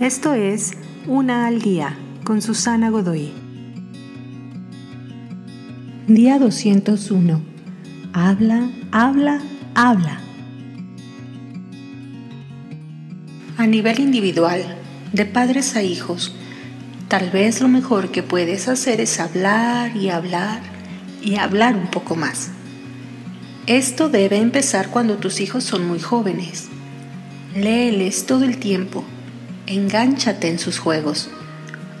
Esto es Una al Día con Susana Godoy. Día 201. Habla, habla, habla. A nivel individual, de padres a hijos, tal vez lo mejor que puedes hacer es hablar y hablar y hablar un poco más. Esto debe empezar cuando tus hijos son muy jóvenes. Léeles todo el tiempo Engánchate en sus juegos.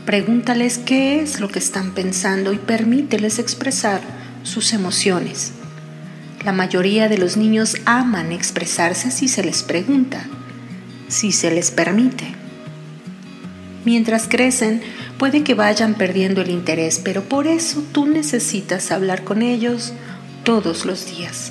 Pregúntales qué es lo que están pensando y permíteles expresar sus emociones. La mayoría de los niños aman expresarse si se les pregunta, si se les permite. Mientras crecen, puede que vayan perdiendo el interés, pero por eso tú necesitas hablar con ellos todos los días.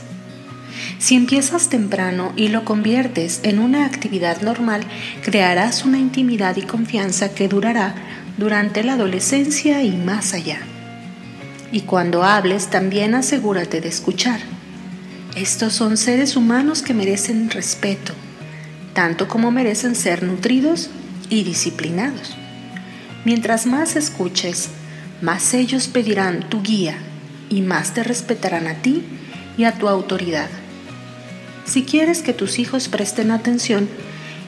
Si empiezas temprano y lo conviertes en una actividad normal, crearás una intimidad y confianza que durará durante la adolescencia y más allá. Y cuando hables, también asegúrate de escuchar. Estos son seres humanos que merecen respeto, tanto como merecen ser nutridos y disciplinados. Mientras más escuches, más ellos pedirán tu guía y más te respetarán a ti y a tu autoridad. Si quieres que tus hijos presten atención,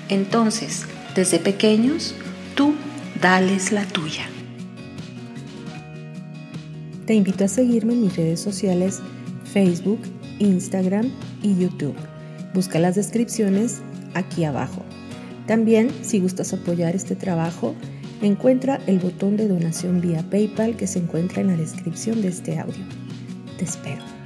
entonces, desde pequeños, tú dales la tuya. Te invito a seguirme en mis redes sociales Facebook, Instagram y YouTube. Busca las descripciones aquí abajo. También, si gustas apoyar este trabajo, encuentra el botón de donación vía PayPal que se encuentra en la descripción de este audio. Te espero.